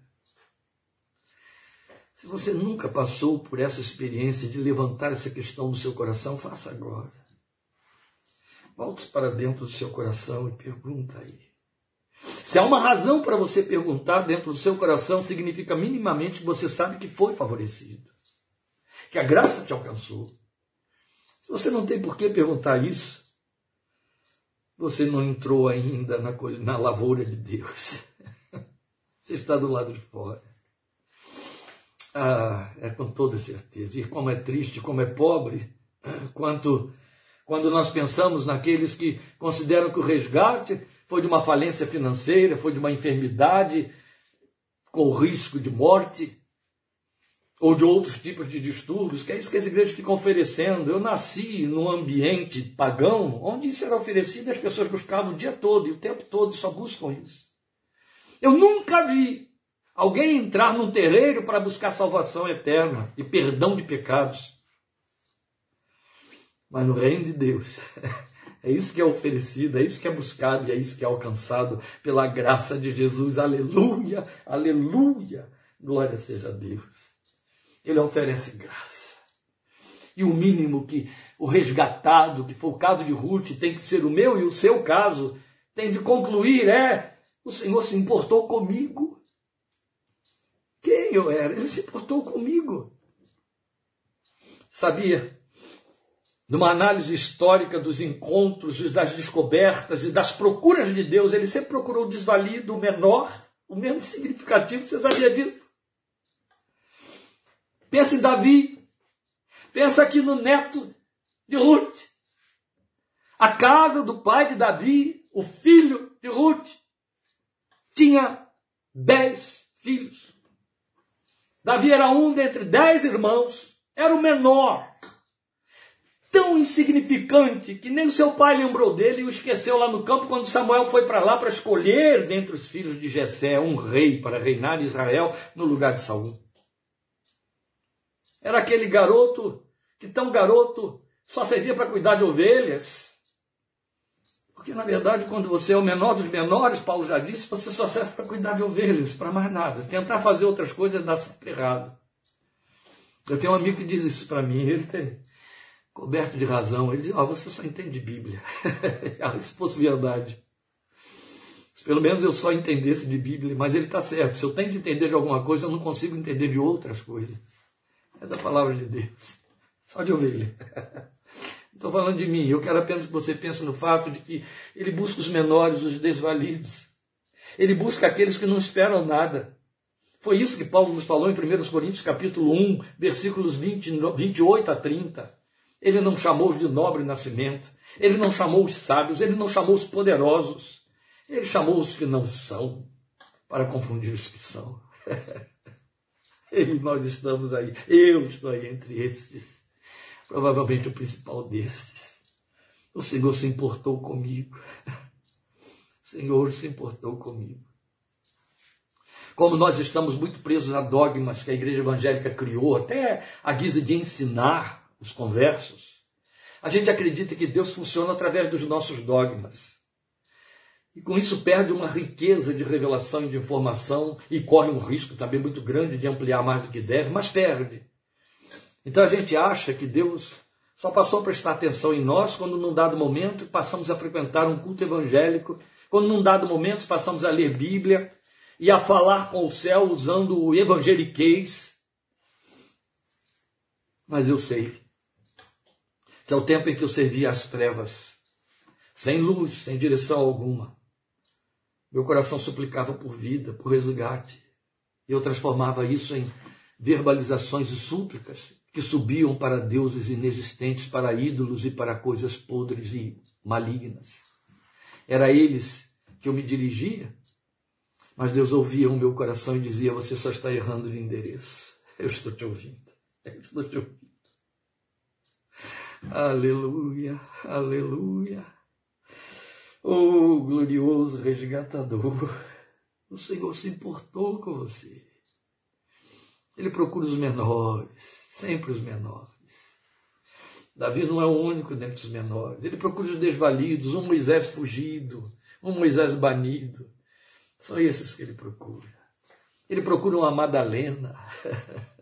Se você nunca passou por essa experiência de levantar essa questão no seu coração, faça agora. Volte para dentro do seu coração e pergunta aí. Se há uma razão para você perguntar dentro do seu coração, significa minimamente que você sabe que foi favorecido que a graça te alcançou. Se você não tem por que perguntar isso, você não entrou ainda na, na lavoura de Deus. Você está do lado de fora. Ah, é com toda certeza. E como é triste, como é pobre, quanto quando nós pensamos naqueles que consideram que o resgate foi de uma falência financeira, foi de uma enfermidade com risco de morte, ou de outros tipos de distúrbios, que é isso que as igrejas ficam oferecendo. Eu nasci num ambiente pagão, onde isso era oferecido e as pessoas buscavam o dia todo e o tempo todo só buscam isso. Eu nunca vi alguém entrar num terreiro para buscar salvação eterna e perdão de pecados. Mas no reino de Deus, é isso que é oferecido, é isso que é buscado e é isso que é alcançado pela graça de Jesus. Aleluia, aleluia. Glória seja a Deus. Ele oferece graça. E o mínimo que o resgatado, que foi o caso de Ruth, tem que ser o meu e o seu caso, tem de concluir é: o Senhor se importou comigo. Quem eu era? Ele se importou comigo. Sabia? Numa análise histórica dos encontros, das descobertas e das procuras de Deus, ele sempre procurou o desvalido, o menor, o menos significativo. Você sabia disso? Pensa em Davi. Pensa aqui no neto de Ruth. A casa do pai de Davi, o filho de Ruth, tinha dez filhos. Davi era um dentre dez irmãos, era o menor tão insignificante que nem o seu pai lembrou dele e o esqueceu lá no campo quando Samuel foi para lá para escolher dentre os filhos de Jessé um rei para reinar em Israel no lugar de Saul. Era aquele garoto que tão garoto só servia para cuidar de ovelhas. Porque na verdade, quando você é o menor dos menores, Paulo já disse, você só serve para cuidar de ovelhas, para mais nada. Tentar fazer outras coisas dá sempre errado. Eu tenho um amigo que diz isso para mim, ele tem coberto de razão. Ele diz: oh, você só entende Bíblia. Ah, se fosse verdade. Se pelo menos eu só entendesse de Bíblia, mas ele está certo. Se eu tenho de entender de alguma coisa, eu não consigo entender de outras coisas. É da palavra de Deus. Só de ovelha. Estou falando de mim. Eu quero apenas que você pense no fato de que ele busca os menores, os desvalidos. Ele busca aqueles que não esperam nada. Foi isso que Paulo nos falou em 1 Coríntios capítulo 1, versículos 20, 28 a 30. Ele não chamou os de nobre nascimento, ele não chamou os sábios, ele não chamou os poderosos, ele chamou os que não são, para confundir os que são. e nós estamos aí, eu estou aí entre estes, provavelmente o principal destes. O Senhor se importou comigo. O Senhor se importou comigo. Como nós estamos muito presos a dogmas que a igreja evangélica criou, até a guisa de ensinar, os conversos, a gente acredita que Deus funciona através dos nossos dogmas. E com isso perde uma riqueza de revelação e de informação e corre um risco também muito grande de ampliar mais do que deve, mas perde. Então a gente acha que Deus só passou a prestar atenção em nós quando num dado momento passamos a frequentar um culto evangélico, quando num dado momento passamos a ler Bíblia e a falar com o céu usando o evangeliquez. Mas eu sei que é o tempo em que eu servia às trevas, sem luz, sem direção alguma. Meu coração suplicava por vida, por resgate. E eu transformava isso em verbalizações e súplicas que subiam para deuses inexistentes, para ídolos e para coisas podres e malignas. Era a eles que eu me dirigia, mas Deus ouvia o meu coração e dizia: Você só está errando de endereço. Eu estou te ouvindo. Eu estou te ouvindo. Aleluia, aleluia. Oh, glorioso resgatador, o Senhor se importou com você. Ele procura os menores, sempre os menores. Davi não é o único dentre os menores. Ele procura os desvalidos, um Moisés fugido, um Moisés banido. São esses que ele procura. Ele procura uma Madalena.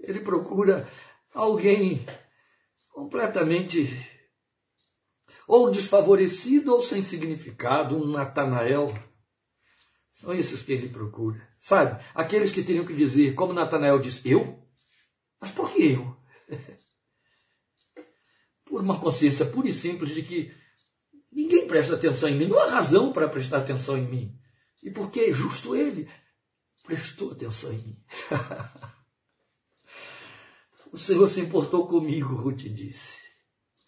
Ele procura alguém completamente ou desfavorecido ou sem significado, um Natanael. São esses que ele procura. Sabe? Aqueles que teriam que dizer, como Natanael diz, eu? Mas por que eu? Por uma consciência pura e simples de que ninguém presta atenção em mim, não há razão para prestar atenção em mim. E porque justo ele prestou atenção em mim. O Senhor se importou comigo, Ruth disse.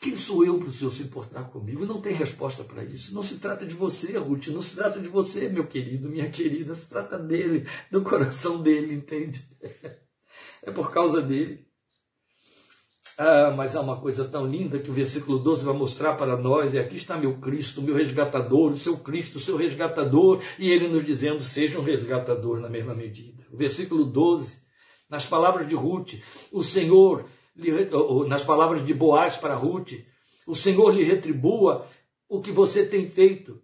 Quem sou eu para o Senhor se importar comigo? Não tem resposta para isso. Não se trata de você, Ruth. Não se trata de você, meu querido, minha querida. Se trata dele, do coração dele, entende? É por causa dele. Ah, mas há uma coisa tão linda que o versículo 12 vai mostrar para nós, e aqui está meu Cristo, meu resgatador, o seu Cristo, o seu resgatador, e ele nos dizendo, seja um resgatador na mesma medida. O versículo 12 nas palavras de Ruth, o Senhor, nas palavras de Boaz para Ruth, o Senhor lhe retribua o que você tem feito.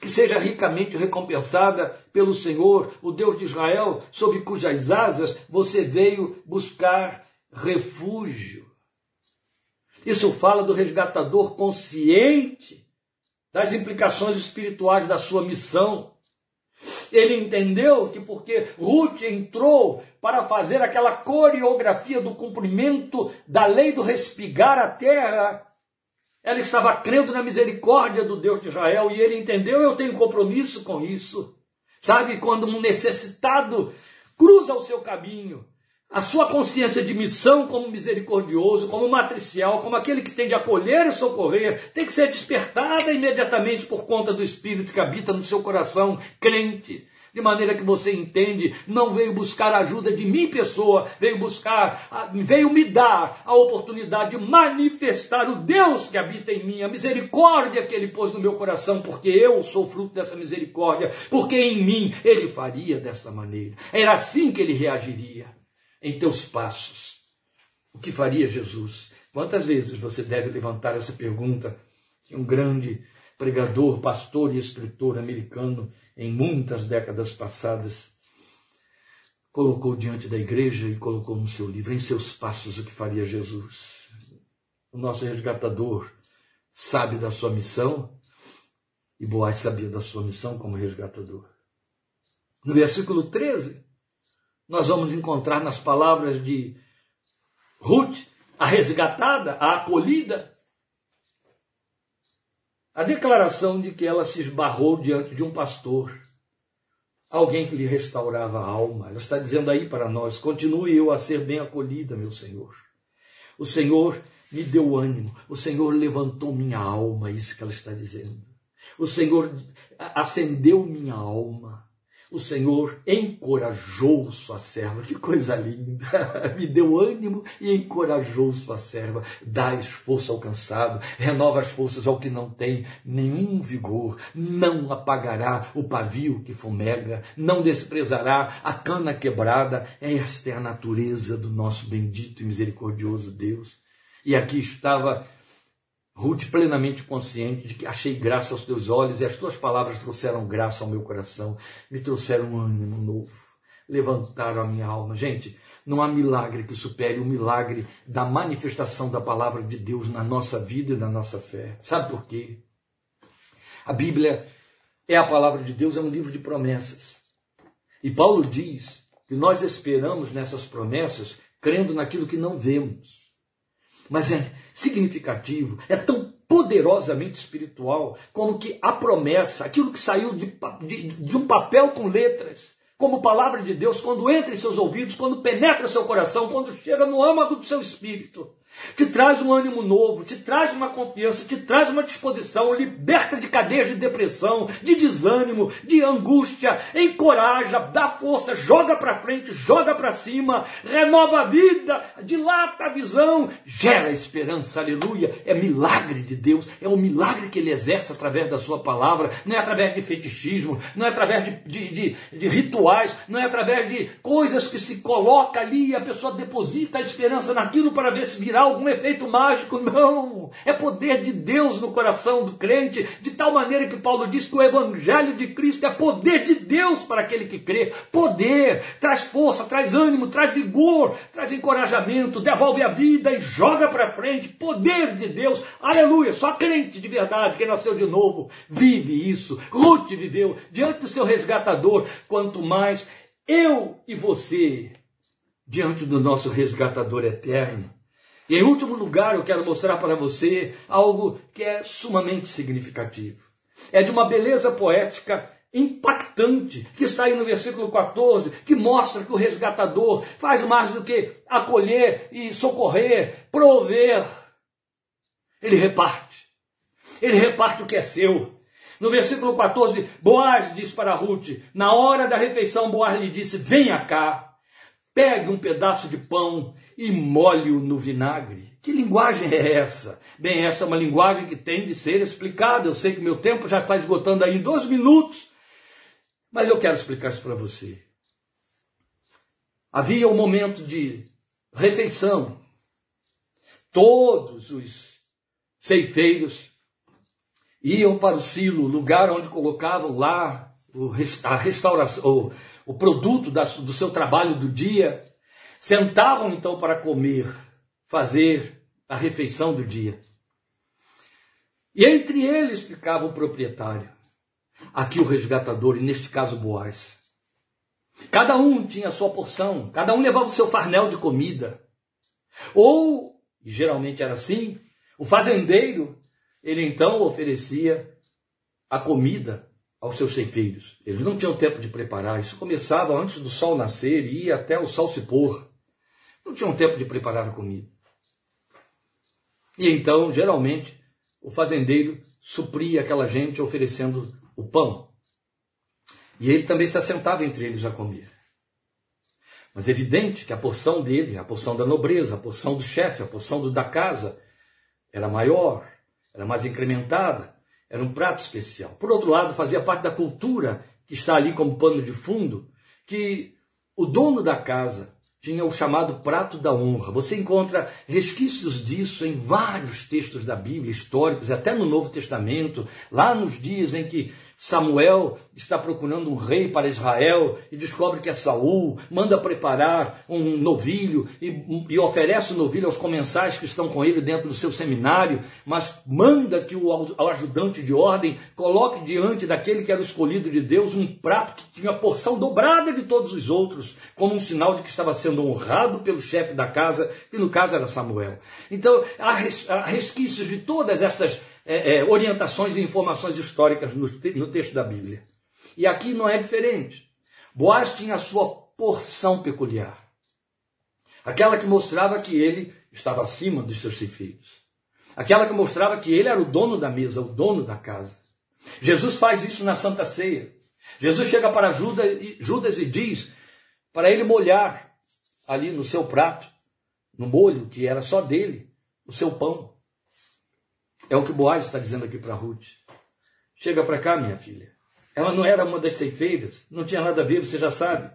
Que seja ricamente recompensada pelo Senhor, o Deus de Israel, sob cujas asas você veio buscar refúgio. Isso fala do resgatador consciente das implicações espirituais da sua missão. Ele entendeu que porque Ruth entrou para fazer aquela coreografia do cumprimento da lei do respigar a terra, ela estava crendo na misericórdia do Deus de Israel e ele entendeu: eu tenho compromisso com isso. Sabe, quando um necessitado cruza o seu caminho, a sua consciência de missão como misericordioso, como matricial, como aquele que tem de acolher e socorrer, tem que ser despertada imediatamente por conta do Espírito que habita no seu coração, crente. De maneira que você entende, não veio buscar ajuda de mim, pessoa, veio buscar, veio me dar a oportunidade de manifestar o Deus que habita em mim, a misericórdia que ele pôs no meu coração, porque eu sou fruto dessa misericórdia, porque em mim ele faria dessa maneira. Era assim que ele reagiria em teus passos. O que faria Jesus? Quantas vezes você deve levantar essa pergunta que um grande pregador, pastor e escritor americano em muitas décadas passadas colocou diante da igreja e colocou no seu livro, em seus passos, o que faria Jesus. O nosso resgatador sabe da sua missão e Boaz sabia da sua missão como resgatador. No versículo 13, nós vamos encontrar nas palavras de Ruth, a resgatada, a acolhida, a declaração de que ela se esbarrou diante de um pastor, alguém que lhe restaurava a alma. Ela está dizendo aí para nós: continue eu a ser bem acolhida, meu Senhor. O Senhor me deu ânimo, o Senhor levantou minha alma, isso que ela está dizendo. O Senhor acendeu minha alma. O Senhor encorajou sua serva, que coisa linda! Me deu ânimo e encorajou sua serva. Dá esforço ao cansado, renova as forças ao que não tem nenhum vigor, não apagará o pavio que fumega, não desprezará a cana quebrada. Esta é a natureza do nosso bendito e misericordioso Deus. E aqui estava Ruth plenamente consciente de que achei graça aos teus olhos e as tuas palavras trouxeram graça ao meu coração, me trouxeram um ânimo novo, levantaram a minha alma. Gente, não há milagre que supere o milagre da manifestação da palavra de Deus na nossa vida e na nossa fé. Sabe por quê? A Bíblia é a palavra de Deus, é um livro de promessas. E Paulo diz que nós esperamos nessas promessas crendo naquilo que não vemos. Mas é significativo, é tão poderosamente espiritual, como que a promessa, aquilo que saiu de, de, de um papel com letras, como palavra de Deus, quando entra em seus ouvidos, quando penetra seu coração, quando chega no âmago do seu espírito, te traz um ânimo novo, te traz uma confiança, te traz uma disposição, liberta de cadeias de depressão, de desânimo, de angústia, encoraja, dá força, joga para frente, joga para cima, renova a vida, dilata a visão, gera esperança, aleluia. É milagre de Deus, é um milagre que ele exerce através da sua palavra, não é através de fetichismo, não é através de, de, de, de rituais, não é através de coisas que se coloca ali e a pessoa deposita a esperança naquilo para ver se virá algum efeito mágico, não. É poder de Deus no coração do crente, de tal maneira que Paulo diz que o Evangelho de Cristo é poder de Deus para aquele que crê. Poder, traz força, traz ânimo, traz vigor, traz encorajamento, devolve a vida e joga para frente. Poder de Deus, aleluia. Só crente de verdade, que nasceu de novo, vive isso. Ruth viveu diante do seu resgatador. Quanto mais eu e você diante do nosso resgatador eterno. E em último lugar, eu quero mostrar para você algo que é sumamente significativo. É de uma beleza poética impactante, que está aí no versículo 14, que mostra que o resgatador faz mais do que acolher e socorrer, prover. Ele reparte. Ele reparte o que é seu. No versículo 14, Boaz diz para Ruth: Na hora da refeição, Boaz lhe disse: Venha cá. Pegue um pedaço de pão e molhe-o no vinagre. Que linguagem é essa? Bem, essa é uma linguagem que tem de ser explicada. Eu sei que meu tempo já está esgotando aí em dois minutos, mas eu quero explicar isso para você. Havia um momento de refeição. Todos os ceifeiros iam para o silo, lugar onde colocavam lá a restauração, o produto do seu trabalho do dia, sentavam então para comer, fazer a refeição do dia. E entre eles ficava o proprietário, aqui o resgatador, e neste caso Boaz. Cada um tinha a sua porção, cada um levava o seu farnel de comida. Ou, e geralmente era assim, o fazendeiro, ele então oferecia a comida aos seus ceifeiros. Eles não tinham tempo de preparar, isso começava antes do sol nascer e ia até o sol se pôr. não tinham tempo de preparar a comida. E então, geralmente, o fazendeiro supria aquela gente oferecendo o pão. E ele também se assentava entre eles a comer. Mas é evidente que a porção dele, a porção da nobreza, a porção do chefe, a porção do, da casa, era maior, era mais incrementada, era um prato especial. Por outro lado, fazia parte da cultura que está ali como pano de fundo, que o dono da casa tinha o chamado prato da honra. Você encontra resquícios disso em vários textos da Bíblia, históricos, até no Novo Testamento, lá nos dias em que Samuel está procurando um rei para Israel e descobre que é Saul, manda preparar um novilho e, e, oferece o novilho aos comensais que estão com ele dentro do seu seminário, mas manda que o, ajudante de ordem coloque diante daquele que era o escolhido de Deus um prato que tinha porção dobrada de todos os outros, como um sinal de que estava sendo honrado pelo chefe da casa, que no caso era Samuel. Então, há resquícios de todas estas é, é, orientações e informações históricas no, no texto da Bíblia. E aqui não é diferente. Boaz tinha a sua porção peculiar. Aquela que mostrava que ele estava acima dos seus filhos. Aquela que mostrava que ele era o dono da mesa, o dono da casa. Jesus faz isso na Santa Ceia. Jesus chega para Judas e diz para ele molhar ali no seu prato, no molho que era só dele, o seu pão. É o que Boaz está dizendo aqui para Ruth. Chega para cá, minha filha. Ela não era uma das ceifeiras, não tinha nada a ver, você já sabe.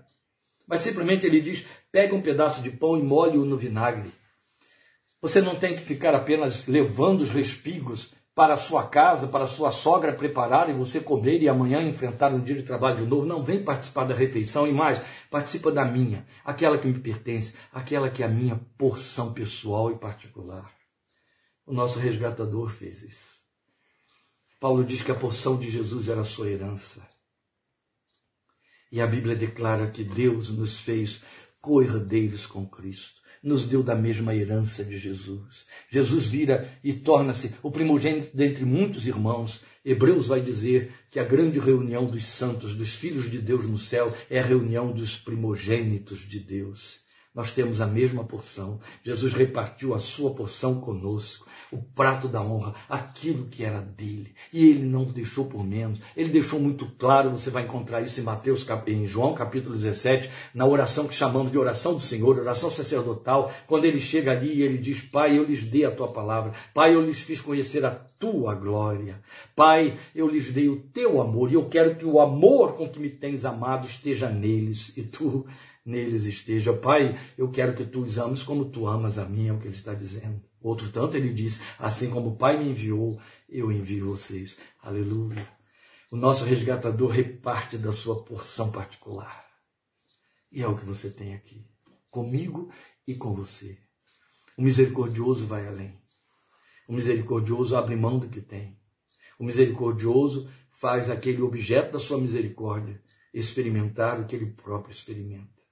Mas simplesmente ele diz: pega um pedaço de pão e molhe-o no vinagre. Você não tem que ficar apenas levando os respigos para a sua casa, para a sua sogra preparar e você comer e amanhã enfrentar um dia de trabalho de novo. Não vem participar da refeição e mais, participa da minha, aquela que me pertence, aquela que é a minha porção pessoal e particular. O nosso resgatador fez isso. Paulo diz que a porção de Jesus era a sua herança. E a Bíblia declara que Deus nos fez co-herdeiros com Cristo, nos deu da mesma herança de Jesus. Jesus vira e torna-se o primogênito dentre muitos irmãos. Hebreus vai dizer que a grande reunião dos santos, dos filhos de Deus no céu, é a reunião dos primogênitos de Deus. Nós temos a mesma porção. Jesus repartiu a sua porção conosco o prato da honra, aquilo que era dele. E ele não deixou por menos. Ele deixou muito claro, você vai encontrar isso em Mateus, em João capítulo 17, na oração que chamamos de oração do Senhor, oração sacerdotal, quando ele chega ali e ele diz: Pai, eu lhes dei a tua palavra. Pai, eu lhes fiz conhecer a tua glória. Pai, eu lhes dei o teu amor e eu quero que o amor com que me tens amado esteja neles e tu neles esteja. Pai, eu quero que tu os ames como tu amas a mim, é o que ele está dizendo. Outro tanto ele diz: Assim como o Pai me enviou, eu envio vocês. Aleluia. O nosso resgatador reparte da sua porção particular. E é o que você tem aqui, comigo e com você. O misericordioso vai além. O misericordioso abre mão do que tem. O misericordioso faz aquele objeto da sua misericórdia experimentar o que ele próprio experimenta,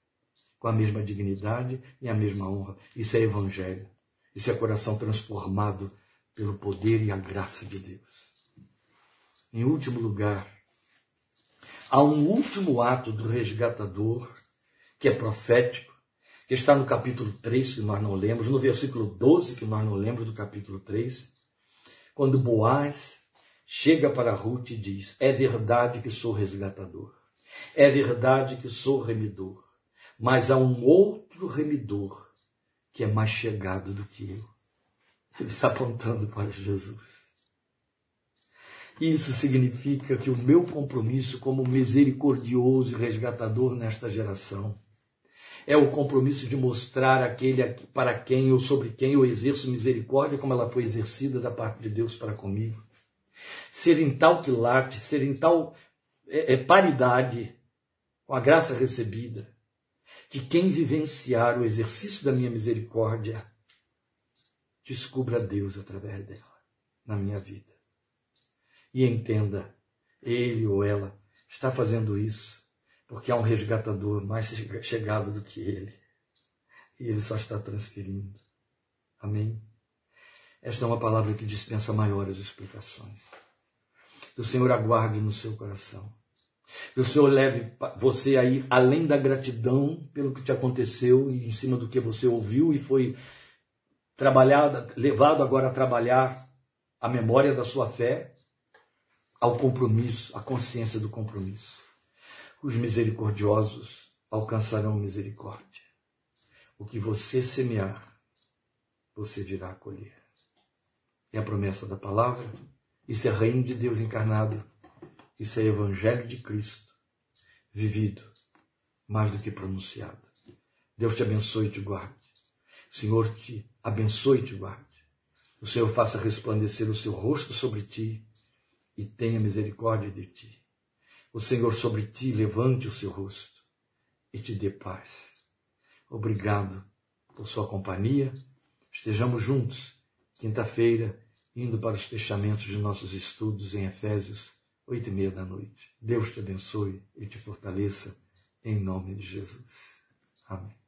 com a mesma dignidade e a mesma honra. Isso é evangelho. Isso é coração transformado pelo poder e a graça de Deus. Em último lugar, há um último ato do resgatador, que é profético, que está no capítulo 3, que nós não lemos, no versículo 12, que nós não lemos do capítulo 3, quando Boaz chega para Ruth e diz: É verdade que sou resgatador, é verdade que sou remidor, mas há um outro remidor que é mais chegado do que eu. Ele está apontando para Jesus. Isso significa que o meu compromisso como misericordioso e resgatador nesta geração é o compromisso de mostrar aquele para quem ou sobre quem eu exerço misericórdia como ela foi exercida da parte de Deus para comigo. Ser em tal quilate, ser em tal é, é, paridade com a graça recebida, que quem vivenciar o exercício da minha misericórdia descubra Deus através dela na minha vida. E entenda, ele ou ela está fazendo isso porque há um resgatador mais chegado do que ele. E ele só está transferindo. Amém? Esta é uma palavra que dispensa maiores explicações. Que o Senhor aguarde no seu coração Que o Senhor leve você aí além da gratidão pelo que te aconteceu e em cima do que você ouviu e foi trabalhado, levado agora a trabalhar a memória da sua fé ao compromisso, à consciência do compromisso. Os misericordiosos alcançarão misericórdia. O que você semear, você virá a colher. É a promessa da palavra. Isso é reino de Deus encarnado. Isso é evangelho de Cristo, vivido mais do que pronunciado. Deus te abençoe e te guarde. O Senhor te abençoe e te guarde. O Senhor faça resplandecer o seu rosto sobre ti e tenha misericórdia de ti. O Senhor sobre ti levante o seu rosto e te dê paz. Obrigado por sua companhia. Estejamos juntos, quinta-feira, indo para os fechamentos de nossos estudos em Efésios, oito e meia da noite. Deus te abençoe e te fortaleça, em nome de Jesus. Amém.